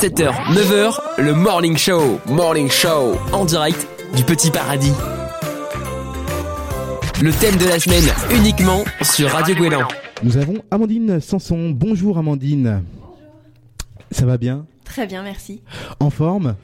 7h, 9h, le Morning Show. Morning Show. En direct du Petit Paradis. Le thème de la semaine uniquement sur Radio Guélan. Nous avons Amandine Sanson. Bonjour Amandine. Ça va bien? Très bien, merci. En forme?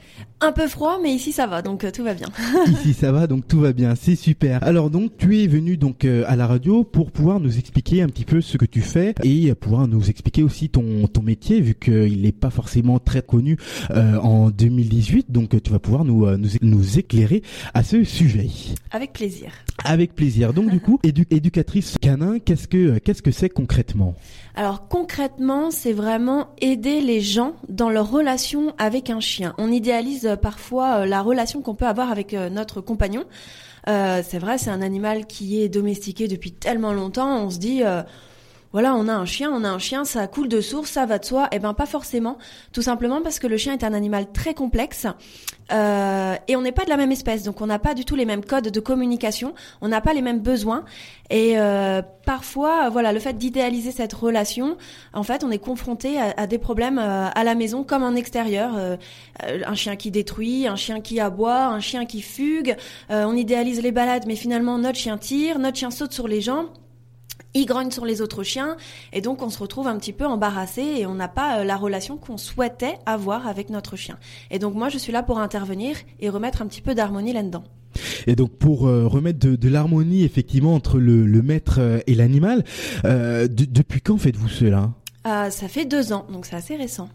Un peu froid, mais ici ça va, donc euh, tout va bien. Ici ça va, donc tout va bien, c'est super. Alors donc tu es venu donc euh, à la radio pour pouvoir nous expliquer un petit peu ce que tu fais et pouvoir nous expliquer aussi ton ton métier vu qu'il n'est pas forcément très connu euh, en 2018. Donc tu vas pouvoir nous, nous nous éclairer à ce sujet. Avec plaisir. Avec plaisir. Donc du coup, éducatrice canin, qu'est-ce que qu'est-ce que c'est concrètement? Alors concrètement, c'est vraiment aider les gens dans leur relation avec un chien. On idéalise euh, parfois euh, la relation qu'on peut avoir avec euh, notre compagnon. c'est vrai, c'est un animal qui est domestiqué depuis tellement longtemps. On se dit, voilà, on a un chien, on a un chien, ça coule de source, ça va de soi. Eh ben pas forcément, tout simplement parce que le chien est un animal très complexe euh, et on n'est pas de la même espèce, donc on n'a pas du tout les mêmes codes de communication, on n'a pas les mêmes besoins et euh, parfois, voilà, le fait d'idéaliser cette relation, en fait, on est confronté à, des problèmes euh, à la maison comme en extérieur. un chien qui détruit, un chien qui aboie, un chien qui fugue. on idéalise les balades, mais finalement notre chien tire, notre chien saute sur les gens il grogne sur les autres chiens et donc on se retrouve un petit peu embarrassé et on n'a pas euh, la relation qu'on souhaitait avoir avec notre chien. Et donc moi je suis là pour intervenir et remettre un petit peu d'harmonie là-dedans. Et donc pour euh, remettre de, l'harmonie effectivement entre le, maître euh, et l'animal, depuis quand faites-vous cela? Ça fait deux ans, donc c'est assez récent.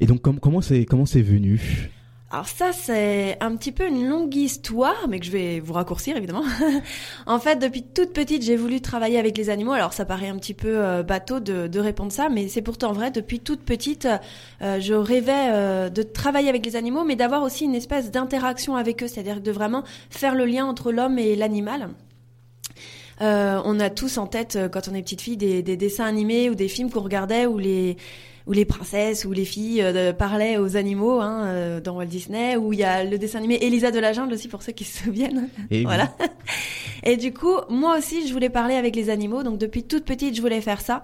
Et donc comment c'est comment c'est venu? Alors ça, c'est un petit peu une longue histoire, mais que je vais vous raccourcir évidemment. en fait, depuis toute petite, j'ai voulu travailler avec les animaux. Alors ça paraît un petit peu euh, bateau de, répondre ça, mais c'est pourtant vrai. Depuis toute petite, euh, je rêvais euh, de travailler avec les animaux, mais d'avoir aussi une espèce d'interaction avec eux, c'est-à-dire de vraiment faire le lien entre l'homme et l'animal. on a tous en tête, quand on est petite fille, des, des dessins animés ou des films qu'on regardait où les où les princesses ou les filles euh, parlaient aux animaux hein, euh, dans Walt Disney, où il y a le dessin animé Elisa de la jungle aussi pour ceux qui se souviennent. Et voilà. Et du coup, moi aussi, je voulais parler avec les animaux, donc depuis toute petite, je voulais faire ça.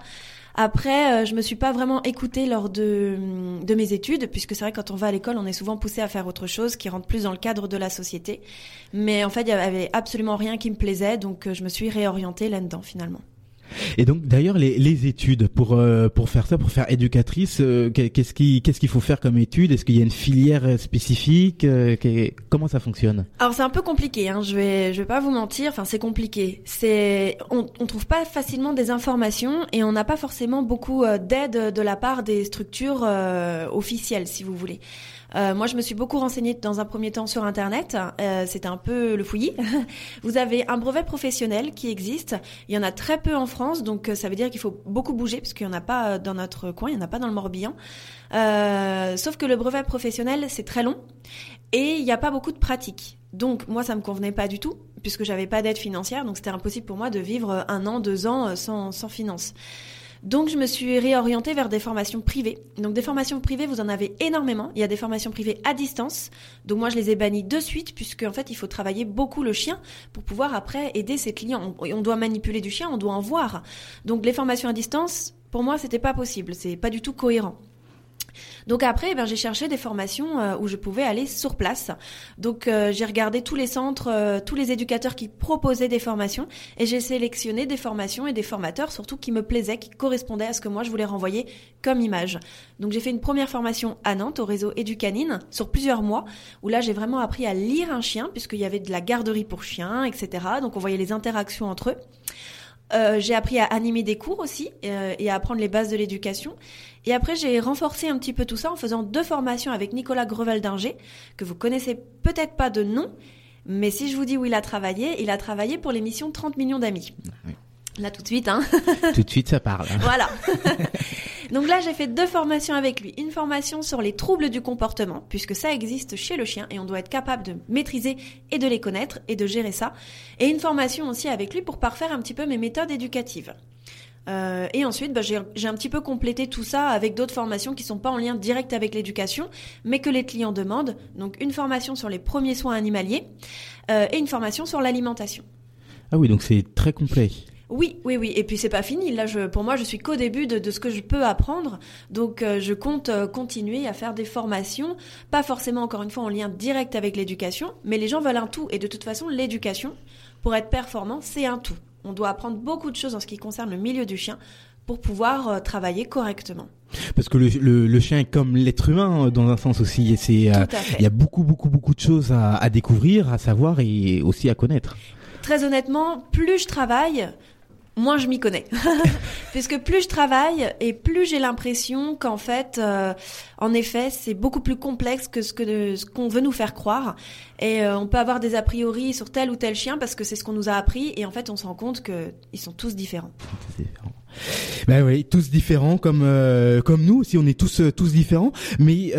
Après, euh, je me suis pas vraiment écoutée lors de, de mes études, puisque c'est vrai quand on va à l'école, on est souvent poussé à faire autre chose qui rentre plus dans le cadre de la société. Mais en fait, il y avait absolument rien qui me plaisait, donc je me suis réorientée là-dedans finalement. Et donc d'ailleurs les, les, études pour euh, pour faire ça, pour faire éducatrice, euh, qu'est-ce qui qu'est-ce qu'il faut faire comme étude? Est-ce qu'il y a une filière euh, spécifique Comment ça fonctionne? Alors c'est un peu compliqué. Hein, je vais je vais pas vous mentir. Enfin c'est compliqué. C'est on, on trouve pas facilement des informations et on n'a pas forcément beaucoup d'aide de la part des structures officielles, si vous voulez. Euh, moi, je me suis beaucoup renseignée dans un premier temps sur Internet. Euh, C'était un peu le fouillis. Vous avez un brevet professionnel qui existe. Il y en a très peu en France, donc euh, ça veut dire qu'il faut beaucoup bouger parce qu'il n'y en a pas euh, dans notre coin, il n'y en a pas dans le Morbihan. Euh, sauf que le brevet professionnel, c'est très long et il n'y a pas beaucoup de pratique. Donc moi, ça me convenait pas du tout puisque j'avais pas d'aide financière, donc c'était impossible pour moi de vivre un an, deux ans sans, sans finance. Donc je me suis réorientée vers des formations privées. Donc des formations privées, vous en avez énormément. Il y a des formations privées à distance. Donc moi je les ai bannies de suite puisque en fait il faut travailler beaucoup le chien pour pouvoir après aider ses clients. On, on doit manipuler du chien, on doit en voir. Donc les formations à distance, pour moi c'était pas possible. C'est pas du tout cohérent. Donc après, eh ben, j'ai cherché des formations euh, où je pouvais aller sur place. Donc euh, j'ai regardé tous les centres, euh, tous les éducateurs qui proposaient des formations et j'ai sélectionné des formations et des formateurs surtout qui me plaisaient, qui correspondaient à ce que moi je voulais renvoyer comme image. Donc j'ai fait une première formation à Nantes au réseau Éducanine sur plusieurs mois où là j'ai vraiment appris à lire un chien puisqu'il y avait de la garderie pour chiens, etc. Donc on voyait les interactions entre eux. Euh, j'ai appris à animer des cours aussi euh, et à apprendre les bases de l'éducation. Et après, j'ai renforcé un petit peu tout ça en faisant deux formations avec Nicolas Grevel-Dinger, que vous connaissez peut-être pas de nom, mais si je vous dis où il a travaillé, il a travaillé pour l'émission 30 millions d'amis. Là tout de suite, hein. tout de suite, ça parle. Voilà. Donc là, j'ai fait deux formations avec lui. Une formation sur les troubles du comportement, puisque ça existe chez le chien et on doit être capable de maîtriser et de les connaître et de gérer ça. Et une formation aussi avec lui pour parfaire un petit peu mes méthodes éducatives. Euh, et ensuite, bah, j'ai un petit peu complété tout ça avec d'autres formations qui sont pas en lien direct avec l'éducation, mais que les clients demandent. Donc une formation sur les premiers soins animaliers euh, et une formation sur l'alimentation. Ah oui, donc c'est très complet. Oui, oui, oui. Et puis c'est pas fini. Là, je, pour moi, je suis qu'au début de, de, ce que je peux apprendre. Donc, euh, je compte euh, continuer à faire des formations, pas forcément encore une fois en lien direct avec l'éducation, mais les gens veulent un tout. Et de toute façon, l'éducation, pour être performant, c'est un tout. On doit apprendre beaucoup de choses en ce qui concerne le milieu du chien pour pouvoir euh, travailler correctement. Parce que le, le, le chien est comme l'être humain dans un sens aussi. C'est il y a beaucoup beaucoup beaucoup de choses à, à découvrir, à savoir et aussi à connaître. Très honnêtement, plus je travaille, moins je m'y connais. Puisque plus je travaille et plus j'ai l'impression qu'en fait, euh, en effet, c'est beaucoup plus complexe que ce que ce qu'on veut nous faire croire. Et euh, on peut avoir des a priori sur tel ou tel chien parce que c'est ce qu'on nous a appris et en fait, on se rend compte que ils sont tous différents. Ben oui, tous différents comme euh, comme nous aussi, on est tous tous différents, mais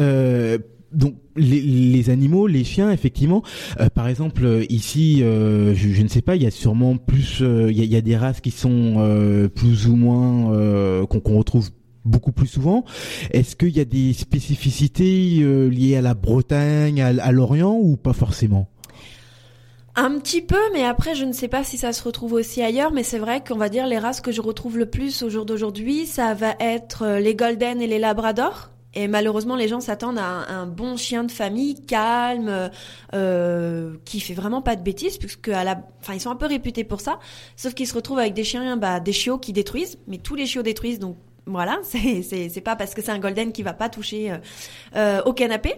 donc les, animaux, les chiens, effectivement. Euh, par exemple, euh, ici, euh, je, ne sais pas, il y a sûrement plus, il y, y, a, des races qui sont plus ou moins qu'on retrouve beaucoup plus souvent. Est-ce qu'il y a des spécificités liées à la Bretagne, à, à l'Orient ou pas forcément? Un petit peu, mais après, je ne sais pas si ça se retrouve aussi ailleurs, mais c'est vrai qu'on va dire les races que je retrouve le plus au jour d'aujourd'hui, ça va être les Golden et les Labrador. Et malheureusement, les gens s'attendent à un, bon chien de famille calme, euh, qui fait vraiment pas de bêtises, puisque la, enfin, ils sont un peu réputés pour ça. Sauf qu'ils se retrouvent avec des chiens, bah, des chiots qui détruisent, mais tous les chiots détruisent, donc voilà, c'est pas parce que c'est un golden qui va pas toucher euh, euh, au canapé.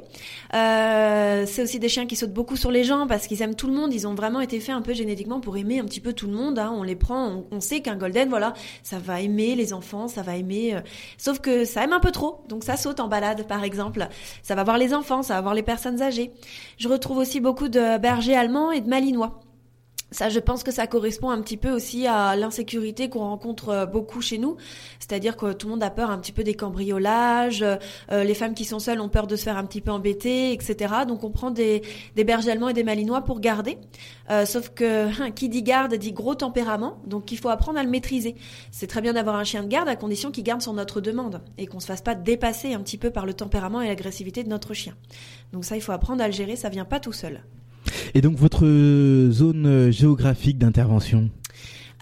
Euh, c'est aussi des chiens qui sautent beaucoup sur les gens parce qu'ils aiment tout le monde. Ils ont vraiment été faits un peu génétiquement pour aimer un petit peu tout le monde. Hein. On les prend, on, sait qu'un golden, voilà, ça va aimer les enfants, ça va aimer. sauf que ça aime un peu trop, donc ça saute en balade, par exemple. Ça va voir les enfants, ça va voir les personnes âgées. Je retrouve aussi beaucoup de bergers allemands et de malinois. Ça, je pense que ça correspond un petit peu aussi à l'insécurité qu'on rencontre euh, beaucoup chez nous. C'est-à-dire que tout le monde a peur un petit peu des cambriolages, euh, les femmes qui sont seules ont peur de se faire un petit peu embêter, etc. Donc on prend des, des bergers allemands et des malinois pour garder. Euh, sauf que hein, qui dit garde dit gros tempérament, donc il faut apprendre à le maîtriser. C'est très bien d'avoir un chien de garde à condition qu'il garde sur notre demande et qu'on se fasse pas dépasser un petit peu par le tempérament et l'agressivité de notre chien. Donc ça, il faut apprendre à le gérer, ça vient pas tout seul. Et donc votre zone géographique d'intervention?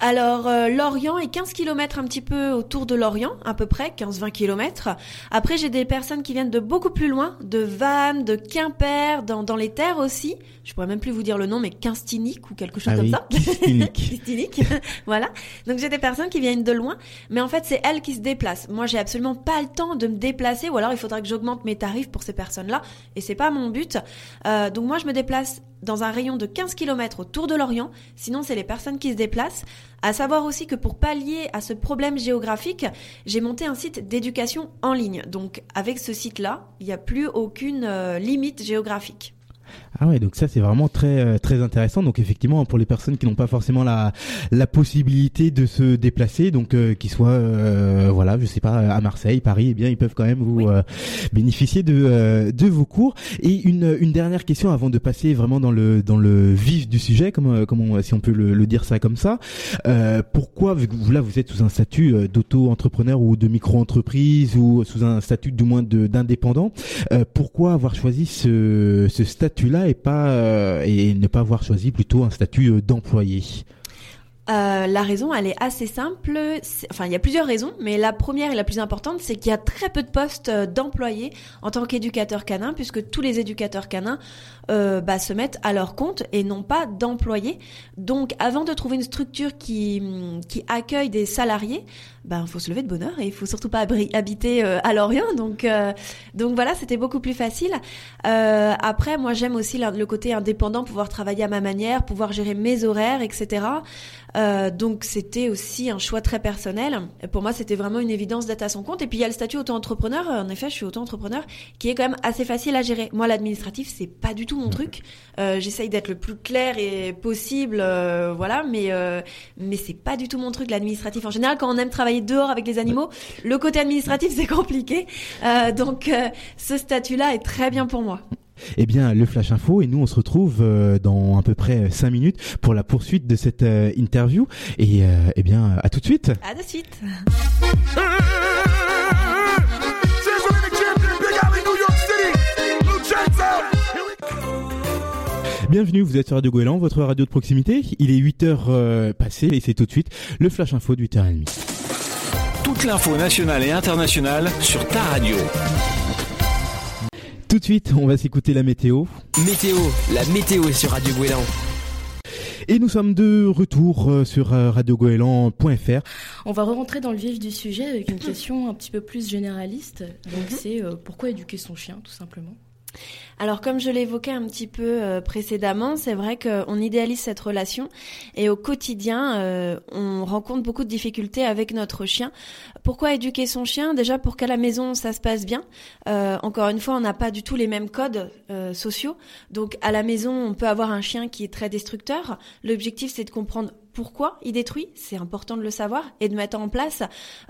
Alors, euh, Lorient est 15 km un petit peu autour de Lorient, à peu près, 15-20 km. Après, j'ai des personnes qui viennent de beaucoup plus loin, de Vannes, de Quimper, dans, dans les terres aussi. Je pourrais même plus vous dire le nom, mais Quinstinique ou quelque chose ah comme ça. Quinstinique. voilà. Donc, j'ai des personnes qui viennent de loin, mais en fait, c'est elles qui se déplacent. Moi, j'ai absolument pas le temps de me déplacer, ou alors il faudra que j'augmente mes tarifs pour ces personnes-là, et c'est pas mon but. Euh, donc, moi, je me déplace dans un rayon de 15 km autour de l'Orient, sinon c'est les personnes qui se déplacent. À savoir aussi que pour pallier à ce problème géographique, j'ai monté un site d'éducation en ligne. Donc avec ce site-là, il n'y a plus aucune euh, limite géographique. Ah ouais, donc ça c'est vraiment très euh, très intéressant. Donc effectivement pour les personnes qui n'ont pas forcément la la possibilité de se déplacer, donc euh, qui soient euh, voilà, je sais pas à Marseille, Paris, eh bien ils peuvent quand même vous euh, bénéficier de de vos cours. Et une une dernière question avant de passer vraiment dans le dans le vif du sujet, comme comme si on peut le, le, dire ça comme ça. pourquoi vu que vous là vous êtes sous un statut d'auto-entrepreneur ou de micro-entreprise ou sous un statut du moins d'indépendant, pourquoi avoir choisi ce ce statut là et pas euh, et ne pas avoir choisi plutôt un statut euh, d'employé euh, la raison, elle est assez simple. Enfin, il y a plusieurs raisons, mais la première et la plus importante, c'est qu'il y a très peu de postes d'employés en tant qu'éducateur canin, puisque tous les éducateurs canins euh, bah, se mettent à leur compte et non pas d'employés. Donc, avant de trouver une structure qui, qui accueille des salariés, ben faut se lever de bonne heure et il faut surtout pas habiter euh, à Lorient donc euh, donc voilà c'était beaucoup plus facile euh, après moi j'aime aussi le côté indépendant pouvoir travailler à ma manière pouvoir gérer mes horaires etc euh, donc c'était aussi un choix très personnel. Pour moi c'était vraiment une évidence d'être à son compte. Et puis il y a le statut auto-entrepreneur. En effet je suis auto-entrepreneur qui est quand même assez facile à gérer. Moi l'administratif c'est pas du tout mon truc. J'essaye d'être le plus clair et possible voilà mais mais c'est pas du tout mon truc l'administratif. En général quand on aime travailler dehors avec les animaux. Le côté administratif, c'est compliqué. Euh, donc, euh, ce statut-là est très bien pour moi. Eh bien, le Flash Info, et nous, on se retrouve euh, dans à peu près 5 minutes pour la poursuite de cette interview. Et eh bien, à tout de suite. À de suite. Bienvenue, vous êtes sur Radio Goéland, votre radio de proximité. Il est 8h euh, passé et c'est tout de suite le Flash Info de 8h30. Toute l'info nationale et internationale sur ta radio. Tout de suite, on va s'écouter la météo. Météo, la météo est sur Radio Gouélan. Et nous sommes de retour euh, sur euh, radiogoélan.fr. On va rentrer dans le vif du sujet avec une question un petit peu plus généraliste. Donc c'est euh, pourquoi éduquer son chien tout simplement? Alors comme je l'évoquais un petit peu euh, précédemment, c'est vrai qu'on idéalise cette relation et au quotidien, euh, on rencontre beaucoup de difficultés avec notre chien. Pourquoi éduquer son chien? Déjà pour qu'à la maison ça se passe bien. Euh, encore une fois, on n'a pas du tout les mêmes codes sociaux. Donc à la maison, on peut avoir un chien qui est très destructeur. L'objectif c'est de comprendre pourquoi il détruit, c'est important de le savoir et de mettre en place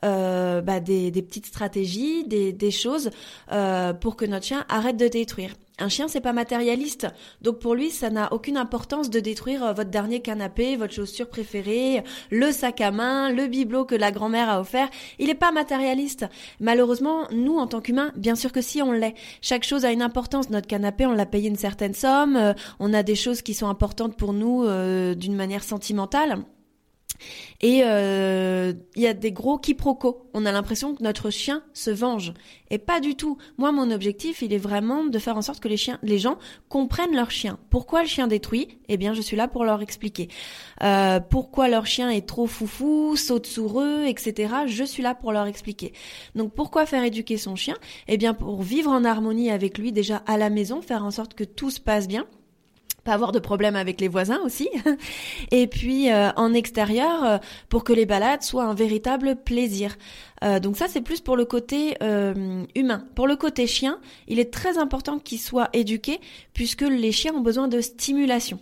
euh, bah, des, petites stratégies, des, des choses euh, pour que notre chien arrête de détruire. Un chien, c'est pas matérialiste, donc pour lui, ça n'a aucune importance de détruire euh, votre dernier canapé, votre chaussure préférée, le sac à main, le bibelot que la grand-mère a offert. Il est pas matérialiste. Malheureusement, nous, en tant qu'humains, bien sûr que si on l'est. Chaque chose a une importance. Notre canapé, on l'a payé une certaine somme. euh, on a des choses qui sont importantes pour nous euh, d'une manière sentimentale. Et euh, il y a des gros quiproquos. On a l'impression que notre chien se venge. Et pas du tout. Moi, mon objectif, il est vraiment de faire en sorte que les, chiens, les gens comprennent leur chien. Pourquoi le chien détruit? Eh bien, je suis là pour leur expliquer. Euh, pourquoi leur chien est trop foufou, saute sur eux, etc. Je suis là pour leur expliquer. Donc, pourquoi faire éduquer son chien? Eh bien, pour vivre en harmonie avec lui déjà à la maison, faire en sorte que tout se passe bien pas avoir de problème avec les voisins aussi. Et puis euh, en extérieur, euh, pour que les balades soient un véritable plaisir. Euh, donc ça, c'est plus pour le côté euh, humain. Pour le côté chien, il est très important qu'ils soient éduqués puisque les chiens ont besoin de stimulation.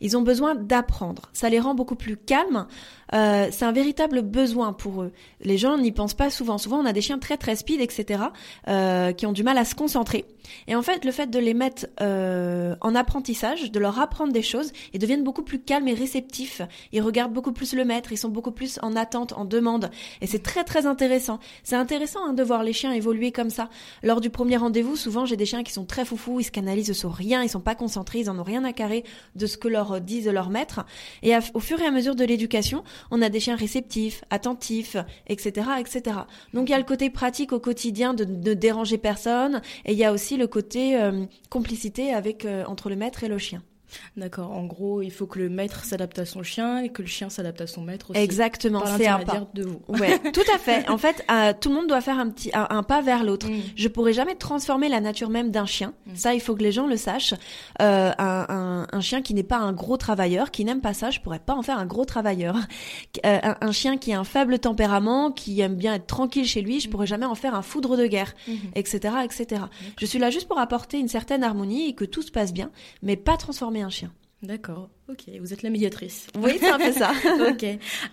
Ils ont besoin d'apprendre. Ça les rend beaucoup plus calmes. Euh, c'est un véritable besoin pour eux. Les gens n'y pensent pas souvent. Souvent, on a des chiens très très speed, etc., euh, qui ont du mal à se concentrer. Et en fait, le fait de les mettre euh, en apprentissage, de leur apprendre des choses, ils deviennent beaucoup plus calmes et réceptifs. Ils regardent beaucoup plus le maître. Ils sont beaucoup plus en attente, en demande. Et c'est très très intéressant. C'est intéressant hein, de voir les chiens évoluer comme ça. Lors du premier rendez-vous, souvent, j'ai des chiens qui sont très foufous. Ils se canalisent sur rien. Ils sont pas concentrés. Ils en ont rien à carrer de ce que leur disent leur maître. Et au fur et à mesure de l'éducation, on a des chiens réceptifs, attentifs, etc., etc. Donc il y a le côté pratique au quotidien de ne déranger personne, et il y a aussi le côté euh, complicité avec euh, entre le maître et le chien. D'accord. En gros, il faut que le maître s'adapte à son chien et que le chien s'adapte à son maître aussi. Exactement, Par c'est un pas. de vous. Ouais, tout à fait. En fait, euh, tout le monde doit faire un petit un, un pas vers l'autre. Mm. Je pourrais jamais transformer la nature même d'un chien. Mm. Ça, il faut que les gens le sachent. Euh, un, un, un chien qui n'est pas un gros travailleur, qui n'aime pas ça, je pourrais pas en faire un gros travailleur. Euh, un, chien qui a un faible tempérament, qui aime bien être tranquille chez lui, je pourrais jamais en faire un foudre de guerre, etc., etc. Je suis là juste pour apporter une certaine harmonie et que tout se passe bien, mais pas transformer D'accord. Ok. Vous êtes la médiatrice. Oui, c'est un peu ça. ok.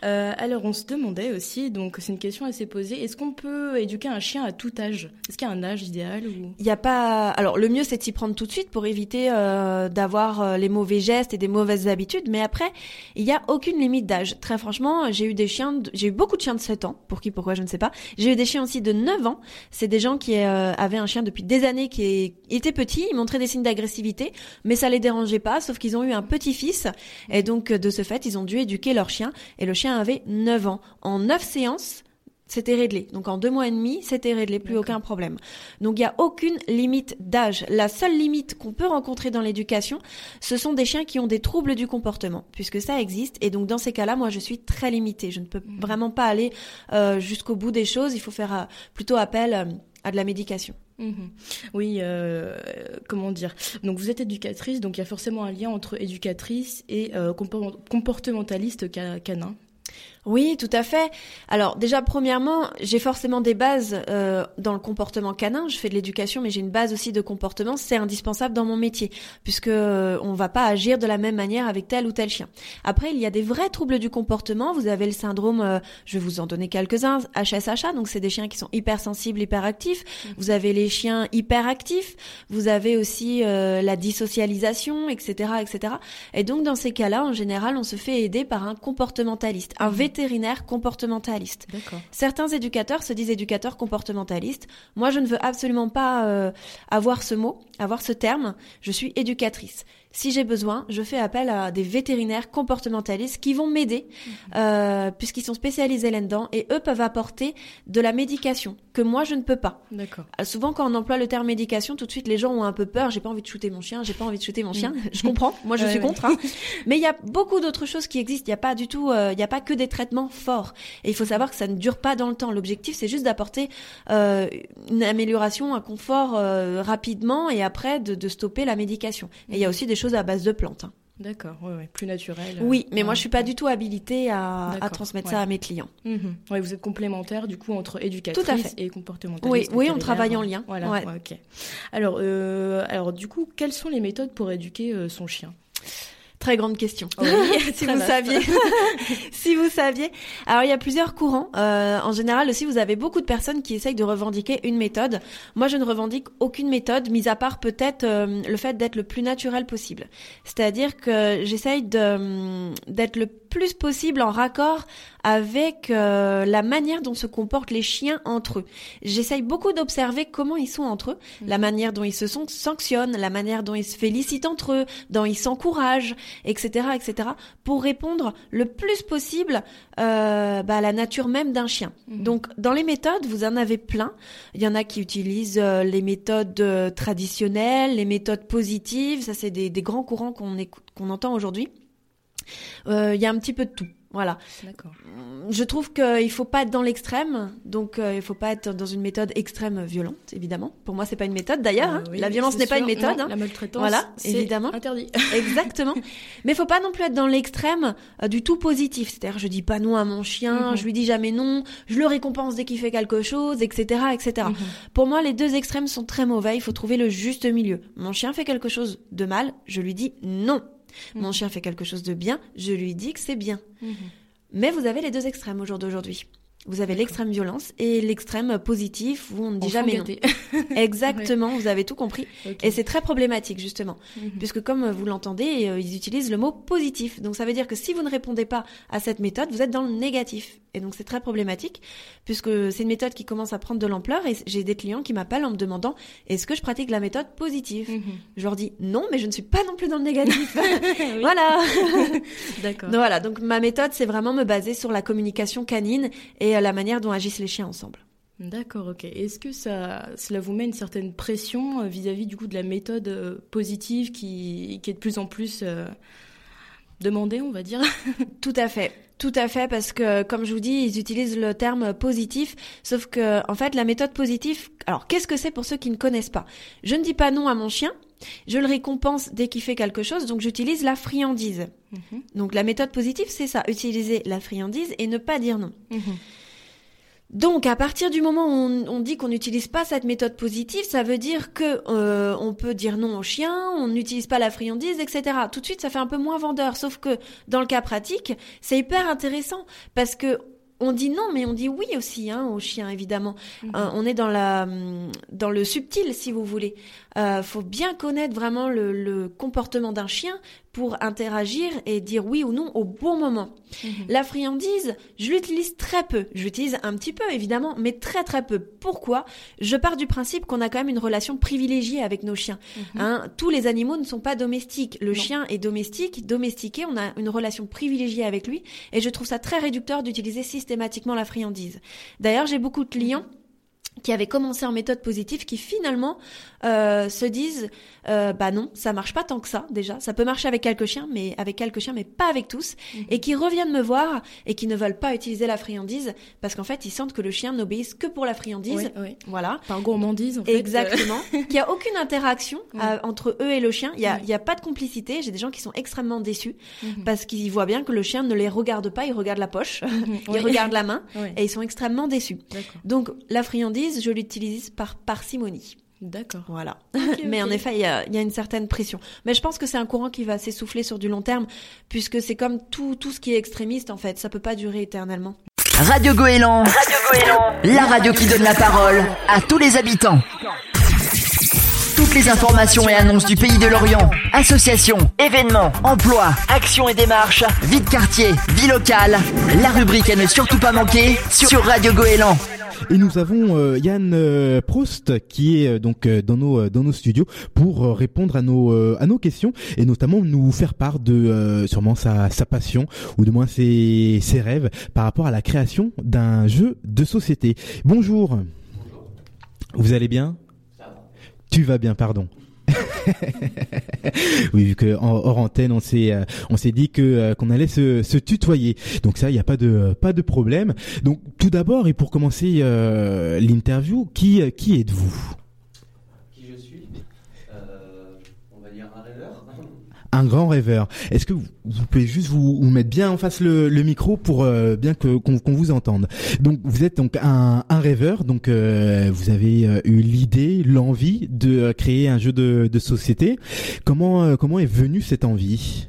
Euh, alors, on se demandait aussi, donc c'est une question assez posée, est-ce qu'on peut éduquer un chien à tout âge? Est-ce qu'il y a un âge idéal ou? Il y a pas. Alors le mieux c'est de s'y prendre tout de suite pour éviter euh, d'avoir euh, les mauvais gestes et des mauvaises habitudes. Mais après, il y a aucune limite d'âge. Très franchement, j'ai eu des chiens, de- j'ai eu beaucoup de chiens de 7 ans. Pour qui, pourquoi, je ne sais pas. J'ai eu des chiens aussi de 9 ans. C'est des gens qui avaient un chien depuis des années qui est- était petit, il montrait des signes d'agressivité, mais ça les dérangeait pas. Sauf qu'ils ont eu un et donc de ce fait, ils ont dû éduquer leur chien. Et le chien avait 9 ans. En 9 séances. C'était réglé. Donc en deux mois et demi, c'était réglé, plus aucun problème. Donc il n'y a aucune limite d'âge. La seule limite qu'on peut rencontrer dans l'éducation, ce sont des chiens qui ont des troubles du comportement, puisque ça existe. Et donc dans ces cas-là, moi je suis très limitée. Je ne peux vraiment pas aller euh, jusqu'au bout des choses. Il faut faire euh, plutôt appel euh, à de la médication. Mhm. Oui, euh, comment dire? Donc vous êtes éducatrice, donc il y a forcément un lien entre éducatrice et euh, compor- comportementaliste ca- canin. Oui, tout à fait. Alors déjà, premièrement, j'ai forcément des bases euh, dans le comportement canin. Je fais de l'éducation, mais j'ai une base aussi de comportement. C'est indispensable dans mon métier, puisque euh, on va pas agir de la même manière avec tel ou tel chien. Après, il y a des vrais troubles du comportement. Vous avez le syndrome, euh, je vais vous en donner quelques-uns, HSHA. Donc c'est des chiens qui sont hypersensibles, hyperactifs. Vous avez les chiens hyperactifs. Vous avez aussi euh, la dissocialisation, etc., etc. Et donc dans ces cas-là, en général, on se fait aider par un comportementaliste, un vétérinaire comportementaliste. D'accord. Certains éducateurs se disent éducateurs comportementalistes. Moi, je ne veux absolument pas euh, avoir ce mot, avoir ce terme. Je suis éducatrice. Si j'ai besoin, je fais appel à des vétérinaires comportementalistes qui vont m'aider, euh, puisqu'ils sont spécialisés là-dedans, et eux peuvent apporter de la médication que moi je ne peux pas. D'accord. Euh, Souvent, quand on emploie le terme médication, tout de suite les gens ont un peu peur. J'ai pas envie de shooter mon chien, j'ai pas envie de shooter mon chien. Je comprends, moi je Ouais, suis ouais. contre. hein. Mais il y a beaucoup d'autres choses qui existent. Il n'y a pas du tout, euh, il y a pas que des traitements forts. Et il faut savoir que ça ne dure pas dans le temps. L'objectif, c'est juste d'apporter euh, une amélioration, un confort euh, rapidement, et après de, de stopper la médication. Et il y a aussi des choses à base de plantes. hein. D'accord, ouais, ouais, plus naturel. Oui, mais Ouais. moi je suis pas du tout habilitée à, transmettre ça à mes clients. Mhm. Vous êtes complémentaire du coup entre éducatrice Tout à fait. et comportementaliste. Oui, oui, on travaille en lien. Voilà, Ouais. ouais, ok. Alors, euh, alors du coup, quelles sont les méthodes pour éduquer euh, son chien? Très grande question. Oui, si vous vaste. saviez, si vous saviez. Alors il y a plusieurs courants. Euh, en général aussi, vous avez beaucoup de personnes qui essayent de revendiquer une méthode. Moi, je ne revendique aucune méthode, mis à part peut-être euh, le fait d'être le plus naturel possible. C'est-à-dire que j'essaye de d'être le plus possible en raccord avec euh, la manière dont se comportent les chiens entre eux. J'essaye beaucoup d'observer comment ils sont entre eux, la manière dont ils se sont, sanctionnent, la manière dont ils se félicitent entre eux, dont ils s'encouragent, etc., etc., pour répondre le plus possible euh, bah, à la nature même d'un chien. Mhm. Donc, dans les méthodes, vous en avez plein. Il y en a qui utilisent euh, les méthodes euh, traditionnelles, les méthodes positives. Ça, c'est des, des grands courants qu'on écoute, qu'on entend aujourd'hui. Euh, Il y a un petit peu de tout. Voilà. D'accord. Je trouve qu'il faut pas être dans l'extrême, donc euh, il faut pas être dans une méthode extrême violente, évidemment. Pour moi, c'est pas une méthode d'ailleurs. hein. Euh, oui, la violence n'est pas une méthode. Non, hein. La maltraitance, Voilà, c'est évidemment. interdit. Exactement. Mais faut pas non plus être dans l'extrême euh, du tout positif. C'est-à-dire, je dis pas non à mon chien, Mhm. je lui dis jamais non, je le récompense dès qu'il fait quelque chose, etc., etc. Mhm. Pour moi, les deux extrêmes sont très mauvais. Il faut trouver le juste milieu. Mon chien fait quelque chose de mal, je lui dis non. Mon Mhm. chien fait quelque chose de bien, je lui dis que c'est bien. Mhm. Mais vous avez les deux extrêmes au jour d'aujourd'hui. Vous avez l'extrême violence et l'extrême positif où on ne dit jamais non. Exactement, vous avez tout compris. Et c'est très problématique justement, Mhm. puisque comme vous l'entendez, euh, ils utilisent le mot positif. Donc ça veut dire que si vous ne répondez pas à cette méthode, vous êtes dans le négatif. Et donc c'est très problématique, puisque c'est une méthode qui commence à prendre de l'ampleur. Et j'ai des clients qui m'appellent en me demandant est-ce que je pratique la méthode positive Mhm. Je leur dis non, mais je ne suis pas non plus dans le négatif. Voilà. D'accord. Donc voilà, donc ma méthode, c'est vraiment me baser sur la communication canine et euh, la manière dont agissent les chiens ensemble. D'accord, ok. Est-ce que ça, cela vous met une certaine pression euh, vis-à-vis du coup de la méthode euh, positive qui, qui est de plus en plus euh, demandée, on va dire? Tout à fait. Tout à fait, parce que comme je vous dis, ils utilisent le terme positif, sauf que en fait, la méthode positive. Alors, qu'est-ce que c'est pour ceux qui ne connaissent pas? Je ne dis pas non à mon chien, je le récompense dès qu'il fait quelque chose, donc j'utilise la friandise. Mhm. Donc la méthode positive, c'est ça, utiliser la friandise et ne pas dire non. Mhm. Donc, à partir du moment où on, on dit qu'on n'utilise pas cette méthode positive, ça veut dire que euh, on peut dire non au chien, on n'utilise pas la friandise, etc. Tout de suite, ça fait un peu moins vendeur. Sauf que dans le cas pratique, c'est hyper intéressant parce que on dit non, mais on dit oui aussi hein, au chien, évidemment. Mhm. Euh, on est dans la hum, dans le subtil, si vous voulez. Euh, faut bien connaître vraiment le, le comportement d'un chien pour interagir et dire oui ou non au bon moment. Mhm. La friandise, je l'utilise très peu. Je l'utilise un petit peu, évidemment, mais très très peu. Pourquoi? Je pars du principe qu'on a quand même une relation privilégiée avec nos chiens. Mhm. Hein, tous les animaux ne sont pas domestiques. Le Non. chien est domestique, domestiqué, on a une relation privilégiée avec lui, et je trouve ça très réducteur d'utiliser systématiquement la friandise. D'ailleurs, j'ai beaucoup de clients qui avaient commencé en méthode positive, qui finalement euh, se disent euh, bah non, ça marche pas tant que ça déjà. Ça peut marcher avec quelques chiens, mais avec quelques chiens, mais pas avec tous, Mhm. et qui reviennent me voir et qui ne veulent pas utiliser la friandise parce qu'en fait ils sentent que le chien n'obéisse que pour la friandise. Oui, oui. Voilà. Par gourmandise, en fait. Exactement. Qu'il n'y a aucune interaction euh, entre eux et le chien. Il y a, y a pas de complicité. J'ai des gens qui sont extrêmement déçus Mhm. parce qu'ils voient bien que le chien ne les regarde pas, il regarde la poche, Mhm. il regarde la main et ils sont extrêmement déçus. Donc la friandise, je l'utilise par parcimonie. D'accord. Voilà. Mais en effet, il y a, il y a une certaine pression. Mais je pense que c'est un courant qui va s'essouffler sur du long terme, puisque c'est comme tout, tout ce qui est extrémiste, en fait. Ça peut pas durer éternellement. Radio Goéland. La radio qui donne la parole à tous les habitants. Toutes les informations et annonces du pays de l'Orient, associations, événements, emplois, actions et démarches, vie de quartier, vie locale, la rubrique à ne surtout pas manquer sur Radio Goéland. Et nous avons euh, Yann euh, Prost qui est donc dans nos dans nos studios pour répondre à nos à nos questions et notamment nous faire part de sûrement sa sa passion ou du moins ses ses rêves par rapport à la création d'un jeu de société. Bonjour. Bonjour. Vous allez bien? Tu vas bien, pardon. oui, vu que hors antenne, on s'est euh, on s'est dit euh, qu'on allait se, tutoyer. Donc ça, il n'y a pas de pas de problème. Donc tout d'abord et pour commencer euh, l'interview, qui êtes-vous? Un grand rêveur. Est-ce que vous, pouvez juste vous, mettre bien en face le, micro pour euh, bien que qu'on vous entende. Donc vous êtes donc un, rêveur, donc euh, vous avez euh, eu l'idée, l'envie de créer un jeu de, société. Comment comment est venue cette envie?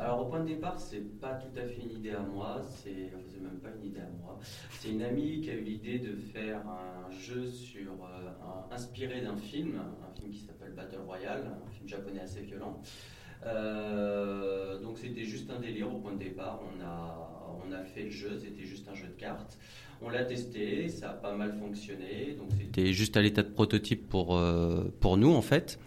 Alors au point de départ, c'est pas tout à fait une idée à moi, c'est même pas une idée à moi. C'est une amie qui a eu l'idée de faire un jeu sur inspiré d'un film, un film qui s'appelle Battle Royale, japonais assez violent. Euh, donc c'était juste un délire au point de départ. On a, on a fait le jeu, c'était juste un jeu de cartes. On l'a testé, ça a pas mal fonctionné. Donc c'était juste à l'état de prototype pour euh, pour nous en fait.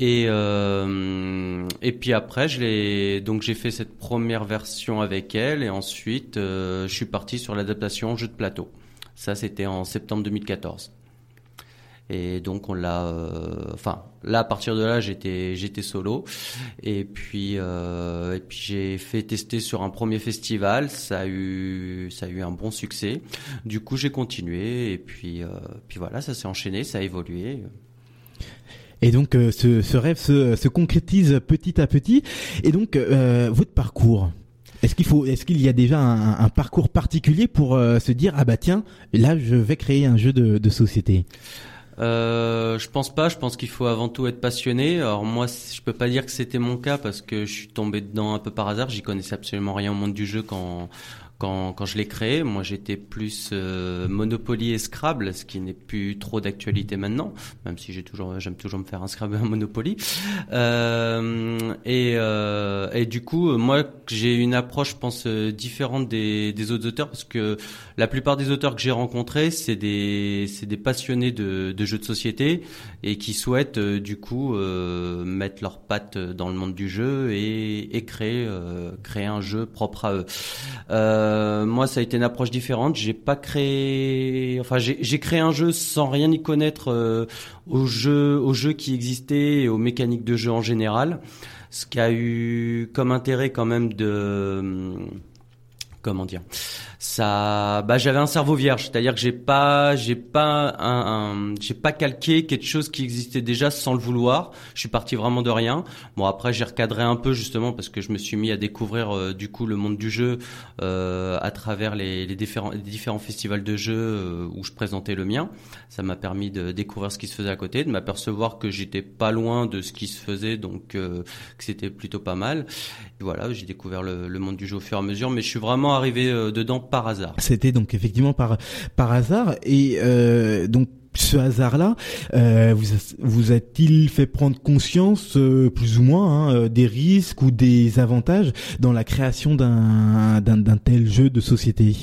Et euh, et puis après j'ai fait cette première version avec elle et ensuite je suis parti sur l'adaptation jeu de plateau. Ça c'était en septembre 2014. Et donc on l'a, euh, enfin là à partir de là j'étais j'étais solo et puis euh, et puis j'ai fait tester sur un premier festival, ça a eu ça a eu un bon succès. Du coup j'ai continué et puis euh, puis voilà ça s'est enchaîné, ça a évolué. Et donc ce, ce, rêve se, se, concrétise petit à petit. Et donc votre parcours, est-ce qu'il faut, est-ce qu'il y a déjà un, un parcours particulier pour se dire ah bah tiens là je vais créer un jeu de, de société? Euh, je pense pas. Je pense qu'il faut avant tout être passionné. Alors moi, je peux pas dire que c'était mon cas parce que je suis tombé dedans un peu par hasard. J'y connaissais absolument rien au monde du jeu quand quand, quand je l'ai créé. Moi, j'étais plus euh, Monopoly et Scrabble, ce qui n'est plus trop d'actualité maintenant, même si j'ai toujours, j'aime toujours me faire un Scrabble et un Monopoly. Euh, et, euh, et du coup, moi, j'ai une approche, je pense, euh, différente des, des autres auteurs, parce que la plupart des auteurs que j'ai rencontrés, c'est des, c'est des passionnés de, de, jeux de société et qui souhaitent, euh, du coup, mettre leurs pattes dans le monde du jeu et, créer, créer un jeu propre à eux. Euh, moi, ça a été une approche différente. J'ai pas créé, enfin, j'ai créé un jeu sans rien y connaître euh, au jeu, aux jeux qui existaient et aux mécaniques de jeu en général. Ce qui a eu comme intérêt quand même de, comment dire, ça bah j'avais un cerveau vierge. C'est-à-dire que j'ai pas j'ai pas un, j'ai pas calqué quelque chose qui existait déjà sans le vouloir. Je suis parti vraiment de rien. Bon après j'ai recadré un peu justement parce que je me suis mis à découvrir euh, du coup le monde du jeu euh, à travers les, les, différents les différents festivals de jeux euh, où je présentais le mien. Ça m'a permis de découvrir ce qui se faisait à côté de m'apercevoir que j'étais pas loin de ce qui se faisait donc que c'était plutôt pas mal. Voilà j'ai découvert le, le, monde du jeu au fur et à mesure mais je suis vraiment arrivé dedans par hasard. C'était donc effectivement par par hasard et euh, donc ce hasard-là, euh, vous, vous a-t-il fait prendre conscience, euh, plus ou moins, hein, des risques ou des avantages dans la création d'un d'un tel jeu de société?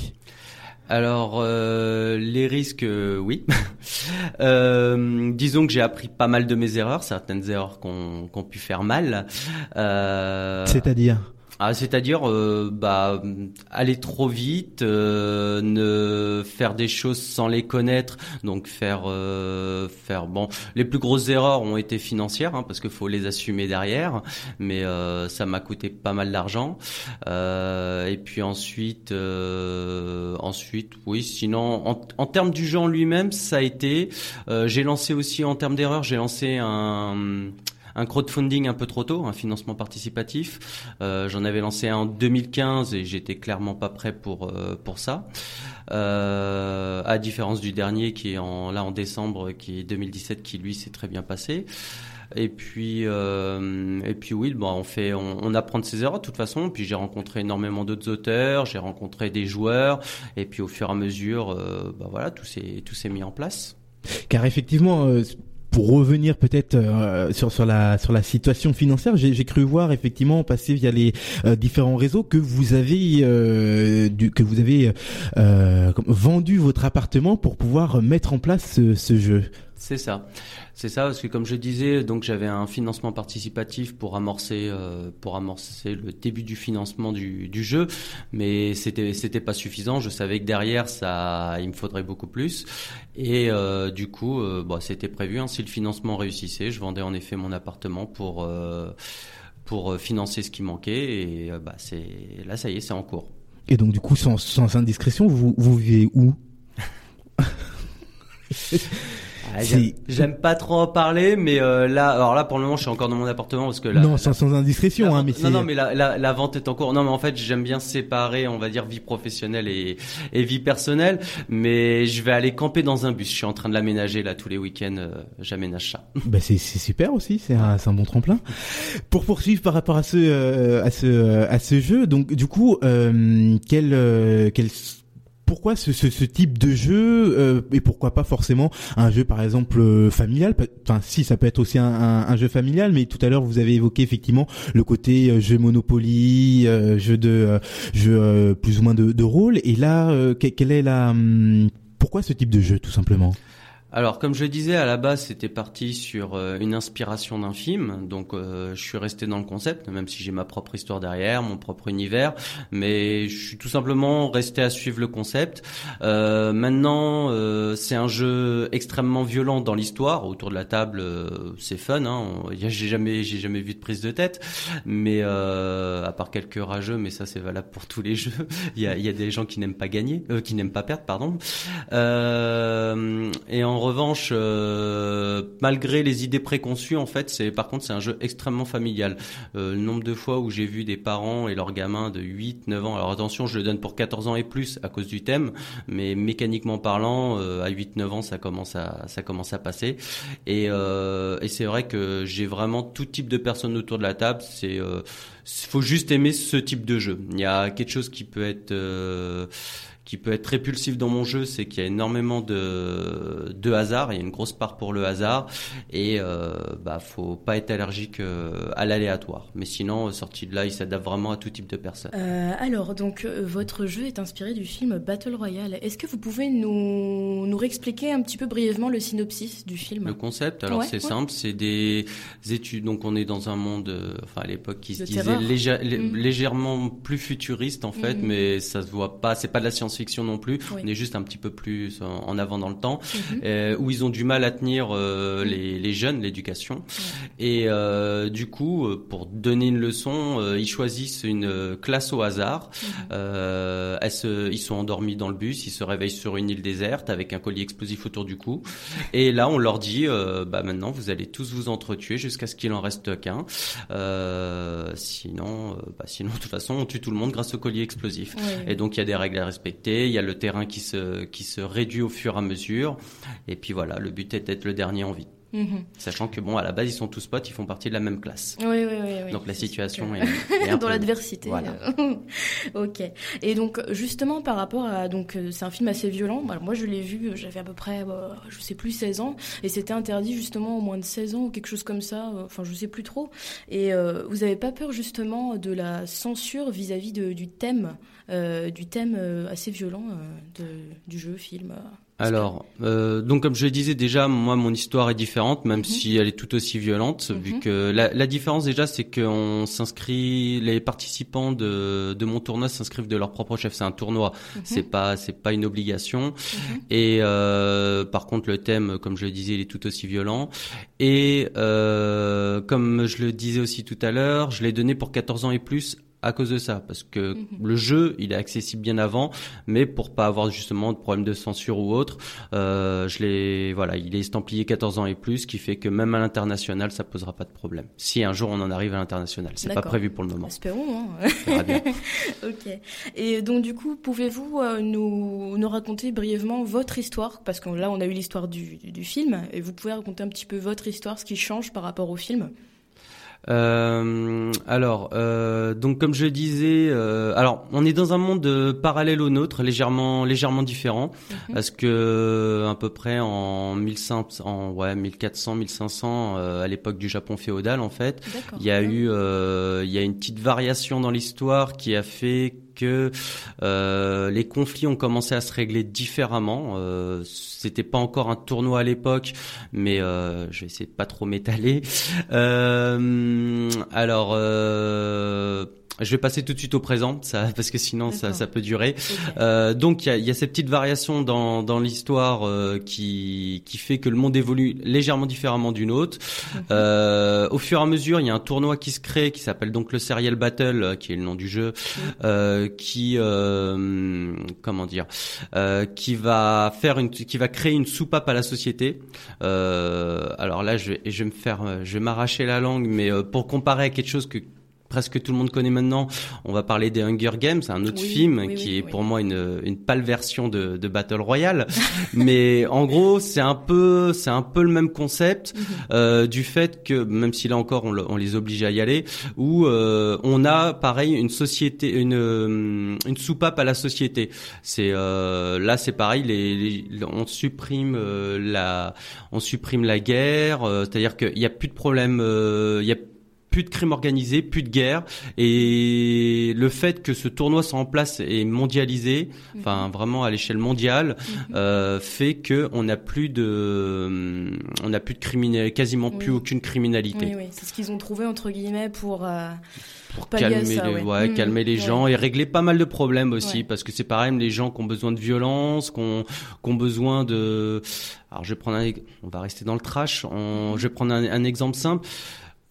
Alors les risques, oui. disons que j'ai appris pas mal de mes erreurs, certaines erreurs qu'on qu'on pu faire mal. C'est-à-dire? Ah, c'est-à-dire euh, bah, aller trop vite, euh, ne faire des choses sans les connaître, donc faire euh, faire bon. Les plus grosses erreurs ont été financières hein, parce qu'il faut les assumer derrière, mais ça m'a coûté pas mal d'argent. et puis ensuite, ensuite, oui. Sinon, en, en termes du en lui-même, ça a été. j'ai lancé aussi en termes d'erreurs, j'ai lancé un un crowdfunding un peu trop tôt, un financement participatif. Euh, J'en avais lancé un en 2015 et j'étais clairement pas prêt pour euh, pour ça. Euh, à différence du dernier qui est en là en décembre, qui est 2017, qui lui s'est très bien passé. Et puis, et puis oui, bon, on fait, on, apprend de ses erreurs de toute façon. Puis j'ai rencontré énormément d'autres auteurs, j'ai rencontré des joueurs, et puis au fur et à mesure, bah voilà, tout s'est tout s'est mis en place. Car effectivement, pour revenir peut-être euh, sur sur la sur la situation financière, j'ai cru voir effectivement passer via les euh, différents réseaux que vous avez euh, du, que vous avez vendu votre appartement pour pouvoir mettre en place ce, ce jeu. C'est ça. C'est ça, parce que comme je disais, donc j'avais un financement participatif pour amorcer, euh, pour amorcer le début du financement du, du jeu, mais c'était c'était pas suffisant. Je savais que derrière ça, il me faudrait beaucoup plus, et euh, du coup, euh, bon, c'était prévu. Hein, si le financement réussissait, je vendais en effet mon appartement pour euh, pour financer ce qui manquait, et bah c'est là, ça y est, c'est en cours. Et donc du coup, sans, sans indiscrétion, vous vous vivez où? Ah, j'aime pas trop en parler, mais euh, là, alors là, pour le moment, je suis encore dans mon appartement parce que là. Non, sans, indiscrétion, hein, mais Non, non, mais la, la, la, vente est en cours. Non, mais en fait, j'aime bien séparer, on va dire, vie professionnelle et, et vie personnelle. Mais je vais aller camper dans un bus. Je suis en train de l'aménager là tous les week-ends. Euh, j'aménage ça. Bah c'est super aussi. C'est un, un bon tremplin. Pour poursuivre par rapport à ce euh, à ce à ce jeu, donc du coup, euh, quel quel pourquoi ce, ce, type de jeu euh, et pourquoi pas forcément un jeu par exemple euh, familial? Enfin si ça peut être aussi un, un, jeu familial mais tout à l'heure vous avez évoqué effectivement le côté euh, jeu Monopoly jeu de jeu plus ou moins de, de rôle. Et là quelle est la hum, pourquoi ce type de jeu tout simplement? Alors, comme je disais, à la base, c'était parti sur euh, une inspiration d'un film. Donc, euh, je suis resté dans le concept, même si j'ai ma propre histoire derrière, mon propre univers. Mais je suis tout simplement resté à suivre le concept. Euh, maintenant, c'est un jeu extrêmement violent dans l'histoire. Autour de la table, c'est fun. Hein. J'ai jamais, j'ai jamais vu de prise de tête. Mais à part quelques rageux, mais ça, c'est valable pour tous les jeux. il, y a, y a des gens qui n'aiment pas gagner, qui n'aiment pas perdre, pardon. et en revanche, euh, malgré les idées préconçues, en fait, c'est par contre c'est un jeu extrêmement familial. Euh, le nombre de fois où j'ai vu des parents et leurs gamins de 8, 9 ans. Alors attention, je le donne pour 14 ans et plus à cause du thème, mais mécaniquement parlant, euh, à 8, 9 ans, ça commence à ça commence à passer. Et, et c'est vrai que j'ai vraiment tout type de personnes autour de la table. C'est faut juste aimer ce type de jeu. Il y a quelque chose qui peut être qui peut être répulsif dans mon jeu, c'est qu'il y a énormément de, de hasard, il y a une grosse part pour le hasard, et euh, bah faut pas être allergique euh, à l'aléatoire. Mais sinon, sorti de là, il s'adapte vraiment à tout type de personnes. Euh, alors, donc euh, votre jeu est inspiré du film Battle Royale. Est-ce que vous pouvez nous nous réexpliquer un petit peu brièvement le synopsis du film Le concept, alors c'est simple, c'est des études. Donc on est dans un monde, euh, enfin à l'époque qui se disait mm. légèrement plus futuriste en fait, mm. mais ça se voit pas. C'est pas de la science fiction non plus. On est juste un petit peu plus en avant dans le temps, mhm. euh, où ils ont du mal à tenir euh, mhm. les, les, jeunes, l'éducation. Et euh, du coup, pour donner une leçon, ils choisissent une classe au hasard. Mhm. Elles se, ils sont endormis dans le bus, ils se réveillent sur une île déserte avec un collier explosif autour du cou. Et là, on leur dit, bah maintenant, vous allez tous vous entretuer jusqu'à ce qu'il en reste qu'un. sinon, bah sinon, de toute façon, on tue tout le monde grâce au collier explosif. Et donc, il y a des règles à respecter il y a le terrain qui se, qui se réduit au fur et à mesure. Et puis voilà, le but est d'être le dernier en vie. Mhm. Sachant que bon, à la base, ils sont tous potes, ils font partie de la même classe. Oui, oui, oui. donc la situation est, dans l'adversité. Voilà. ok. Et donc justement par rapport à donc euh, c'est un film assez violent. moi, je l'ai vu, j'avais à peu près, bah, je sais plus 16 ans, et c'était interdit justement au moins de 16 ans ou quelque chose comme ça. Euh, enfin, je sais plus trop. Et euh, vous avez pas peur justement de la censure vis-à-vis du thème, du thème assez violent de, du jeu, film. Alors, euh, donc comme je le disais déjà, moi mon histoire est différente, même mhm. si elle est tout aussi violente, vu mhm. que la, la différence déjà c'est qu'on s'inscrit, les participants de, de mon tournoi s'inscrivent de leur propre chef. C'est un tournoi, mhm. c'est pas c'est pas une obligation. Et euh, par contre le thème, comme je le disais, il est tout aussi violent. Et euh, comme je le disais aussi tout à l'heure, je l'ai donné pour 14 ans et plus à cause de ça, parce que mhm. le jeu, il est accessible bien avant, mais pour pas avoir justement de problème de censure ou autre, euh, je l'ai, voilà, il est estampillé 14 ans et plus, ce qui fait que même à l'international, ça posera pas de problème. Si un jour on en arrive à l'international, c'est pas prévu pour le moment. Espérons. Hein. bien. ok. Et donc du coup, pouvez-vous euh, nous, nous raconter brièvement votre histoire, parce que là on a eu l'histoire du, du film, et vous pouvez raconter un petit peu votre histoire, ce qui change par rapport au film? Euh, alors, euh, donc comme je disais, euh, alors on est dans un monde euh, parallèle au nôtre, légèrement, légèrement différent, parce que à peu près en 1500, en ouais 1400, 1500, euh, à l'époque du Japon féodal en fait, il y a eu, euh, il y a une petite variation dans l'histoire qui a fait que euh, les conflits ont commencé à se régler différemment. Euh, C'était pas encore un tournoi à l'époque, mais euh, je vais essayer de pas trop m'étaler. Euh, alors, euh, je vais passer tout de suite au présent, ça, parce que sinon ça, ça peut durer. Euh, donc il y a, y a ces petites variations dans, dans l'histoire euh, qui, qui fait que le monde évolue légèrement différemment d'une autre. Mhm. Euh, au fur et à mesure, il y a un tournoi qui se crée qui s'appelle donc le Serial Battle, euh, qui est le nom du jeu, euh, qui euh, comment dire, euh, qui va faire une, qui va créer une soupape à la société. Euh, alors là, je vais, je vais me faire, je vais m'arracher la langue, mais euh, pour comparer à quelque chose que presque tout le monde connaît maintenant. On va parler des Hunger Games, un autre Oui, film oui, qui oui, est pour moi une, une pâle version de, de Battle Royale. Mais en gros, c'est un peu, c'est un peu le même concept Mhm. euh, du fait que même si là encore on, on les oblige à y aller, où euh, on a pareil une société, une euh, une soupape à la société. C'est euh, là c'est pareil, les, les- on supprime euh, la, on supprime la guerre, euh, c'est-à-dire qu'il y a plus de problème, il y a plus de crimes organisés, plus de guerre, et le fait que ce tournoi soit en place et mondialisé, enfin vraiment à l'échelle mondiale, Mhm. euh, fait que on n'a plus de, on n'a plus de criminel, quasiment plus Oui. aucune criminalité. Oui, oui, c'est ce qu'ils ont trouvé entre guillemets pour. euh, pour à calmer ça, les, ouais. ouais, Mhm, calmer les ouais. gens et régler pas mal de problèmes aussi parce que c'est pareil les gens qui ont besoin de violence qui ont, qui ont besoin de alors je vais prendre un on va rester dans le trash on, je vais prendre un, un exemple simple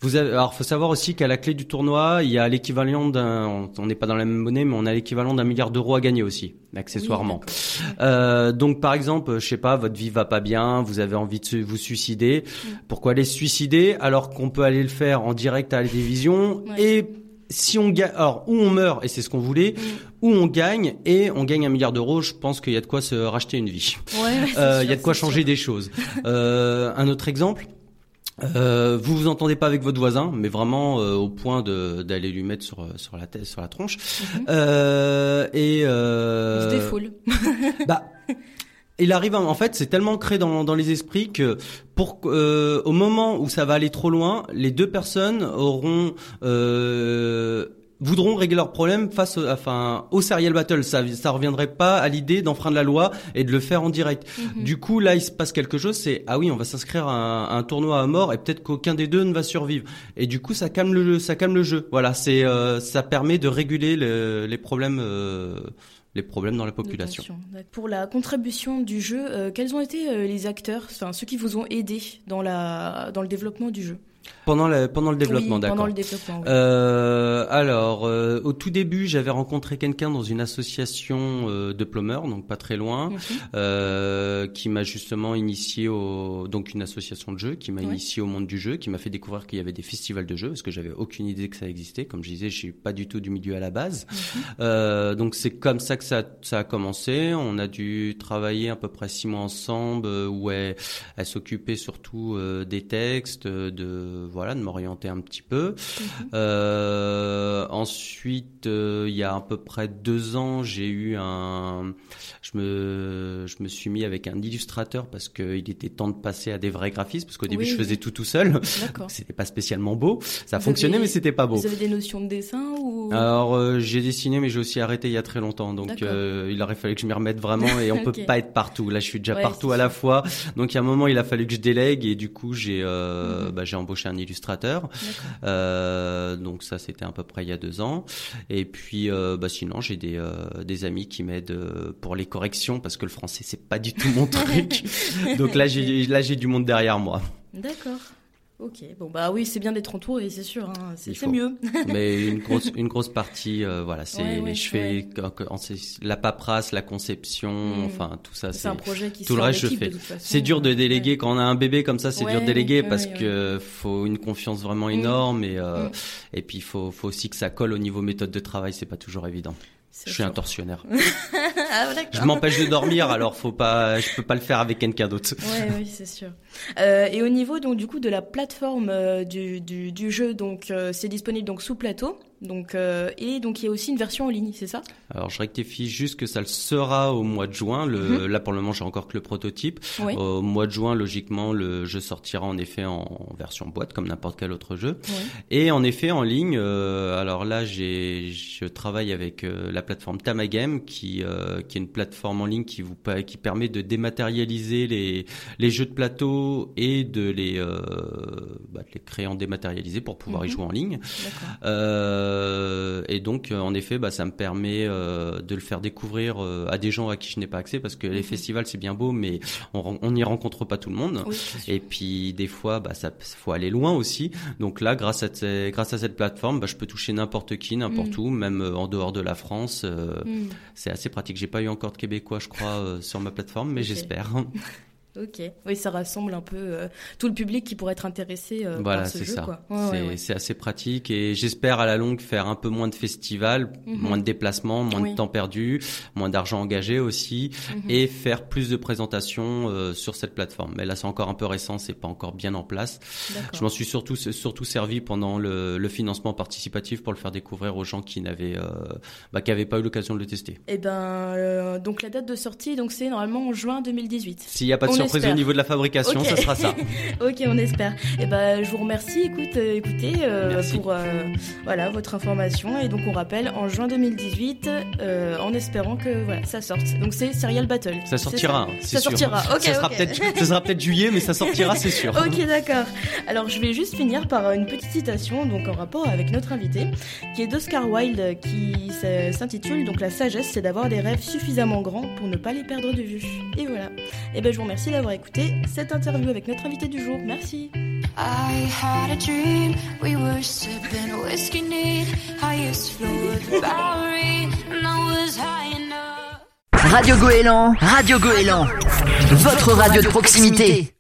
vous avez, alors, faut savoir aussi qu'à la clé du tournoi, il y a l'équivalent d'un, on- n'est pas dans la même monnaie, mais on a l'équivalent d'un milliard d'euros à gagner aussi, accessoirement. oui, Euh, donc par exemple, je sais pas, votre vie va pas bien, vous avez envie de vous suicider. Mm. Pourquoi aller se suicider alors qu'on peut aller le faire en direct à la télévision Ouais. et si on gagne, alors où on meurt et c'est ce qu'on voulait, Mm. où on gagne et on gagne un milliard d'euros, je pense qu'il y a de quoi se racheter une vie. Ouais, ouais, c'est Euh, Il y a de quoi changer sûr. des choses. Euh, un autre exemple. Euh, vous vous entendez pas avec votre voisin, mais vraiment euh, au point d'aller lui mettre sur sur la tête, sur la tronche. Mhm. Euh, et Il euh, se défoule. bah, il arrive, en fait, c'est tellement ancré dans, dans les esprits que pour euh, au moment où ça va aller trop loin, les deux personnes auront euh, voudront régler leurs problèmes face au, enfin au serial battle. Ça ça reviendrait pas à l'idée d'enfreindre la loi et de le faire en direct. Mhm. Du coup, là, il se passe quelque chose. C'est ah oui, on va s'inscrire à un, à un tournoi à mort et peut-être qu'aucun des deux ne va survivre. Et du coup, ça calme le jeu, ça calme le jeu. Voilà, c'est euh, ça permet de réguler le- les problèmes. euh, les problèmes dans la population. Pour la contribution du jeu, euh, quels ont été les acteurs, enfin ceux qui vous ont aidé dans la dans le développement du jeu? Pendant, la, pendant le développement, Oui, d'accord. Pendant le développement. oui. Euh, alors, euh, au tout début, j'avais rencontré quelqu'un dans une association euh, de plomeurs, donc pas très loin, Mhm. euh, qui m'a justement initié au donc une association de jeux, qui m'a initié au monde du jeu, qui m'a fait découvrir qu'il y avait des festivals de jeux, parce que j'avais aucune idée que ça existait. Comme je disais, je suis pas du tout du milieu à la base. Mhm. Euh, donc c'est comme ça que ça, ça a commencé. On a dû travailler à peu près six mois ensemble, euh, où elle, elle s'occupait surtout euh, des textes, euh, de voilà, de m'orienter un petit peu. Mhm. Euh, ensuite, euh, il y a à peu près deux ans, j'ai eu un, je me, je me suis mis avec un illustrateur parce qu'il était temps de passer à des vrais graphismes, parce qu'au début Oui, je faisais tout tout seul. C'était pas spécialement beau. Ça Vous fonctionnait, avez- mais c'était pas beau. Vous avez des notions de dessin ou? Alors euh, j'ai dessiné mais j'ai aussi arrêté il y a très longtemps donc euh, il aurait fallu que je m'y remette vraiment et on peut Ok. pas être partout là je suis déjà Ouais, partout à la fois donc il y a un moment il a fallu que je délègue et du coup j'ai euh, Mhm. bah, j'ai embauché un illustrateur. Euh, donc ça c'était à peu près il y a deux ans. Et puis euh, bah sinon j'ai des euh, des amis qui m'aident pour les corrections parce que le français c'est pas du tout mon truc. Donc là j'ai là j'ai du monde derrière moi. D'accord. Ok. Bon bah oui, c'est bien d'être entouré, c'est sûr. hein. C'est mieux. mais une grosse une grosse partie euh, voilà c'est Ouais, ouais, je fais ouais. la paperasse la conception Mm. enfin tout ça C'est c'est un projet qui tout le reste, je fais. c'est dur de déléguer quand on a un bébé comme ça c'est dur de déléguer parce que faut une confiance vraiment Mm. énorme et euh, Mm. et puis il faut faut aussi que ça colle au niveau méthode de travail c'est pas toujours évident je suis un tortionnaire Ah. Je m'empêche de dormir, alors faut pas, je peux pas le faire avec quelqu'un d'autre. Ouais, oui, c'est sûr. Euh, et au niveau donc du coup de la plateforme euh, du, du, du jeu, donc euh, c'est disponible donc sous plateau, donc euh, et donc il y a aussi une version en ligne, c'est ça? Alors je rectifie juste que ça le sera au mois de juin. Le, Mhm. Là pour le moment j'ai encore que le prototype. Oui. Au mois de juin, logiquement, le jeu sortira en effet en version boîte comme n'importe quel autre jeu. Oui. Et en effet en ligne. euh, alors là j'ai, je travaille avec euh, la plateforme Tamagame qui, qui est une plateforme en ligne qui vous qui permet de dématérialiser les les jeux de plateau et de les bah, de les créer en dématérialisé pour pouvoir y Mhm. jouer en ligne. D'accord. Euh, et donc, euh, en effet, bah, ça me permet euh, de le faire découvrir euh, à des gens à qui je n'ai pas accès, parce que les Mhm. festivals c'est bien beau, mais on n'y rencontre pas tout le monde. Oui. Et puis des fois, bah, ça faut aller loin aussi. Donc là, grâce à ces- grâce à cette plateforme, bah, je peux toucher n'importe qui, n'importe Mhm. où, même en dehors de la France. euh, Hmm. C'est assez pratique. J'ai pas eu encore de Québécois, je crois, euh, sur ma plateforme, mais j'espère. Ok. Oui, ça rassemble un peu euh, tout le public qui pourrait être intéressé euh, Voilà, par ce c'est jeu. Ouais, c'est ouais, c'est assez pratique et j'espère à la longue faire un peu moins de festivals, Mhm. moins de déplacements, moins Oui. de temps perdu, moins d'argent engagé aussi Mhm. et faire plus de présentations euh, sur cette plateforme. Mais là, c'est encore un peu récent, c'est pas encore bien en place. Je m'en suis surtout surtout servi pendant le, le financement participatif pour le faire découvrir aux gens qui n'avaient bah, qui avaient pas eu l'occasion de le tester. Eh ben, donc la date de sortie, donc c'est normalement en juin 2018. S'il n'y a pas de surprise au niveau de la fabrication, ça sera ça. ok, on espère. Eh ben, je vous remercie. Écoute, euh, écoutez, euh, pour euh, voilà votre information. Et donc on rappelle en juin 2018, euh, en espérant que voilà ça sorte. Donc c'est Serial Battle. Ça sortira, Ça sûr. sortira. Ok, ça sera peut-être ça sera peut-être juillet, mais ça sortira, c'est sûr. Ok, d'accord. Alors, je vais juste finir par une petite citation, donc en rapport avec notre invité, qui est d'Oscar Wilde, qui s'intitule donc La sagesse, c'est d'avoir des rêves suffisamment grands pour ne pas les perdre de vue. Et voilà. Et ben, je vous remercie d'avoir écouté cette interview avec notre invité du jour. Merci. I had a dream. We were sipping whiskey neat, highest floor of the Bowery, and I was high enough. Radio Goéland, Radio Goéland, votre radio de proximité.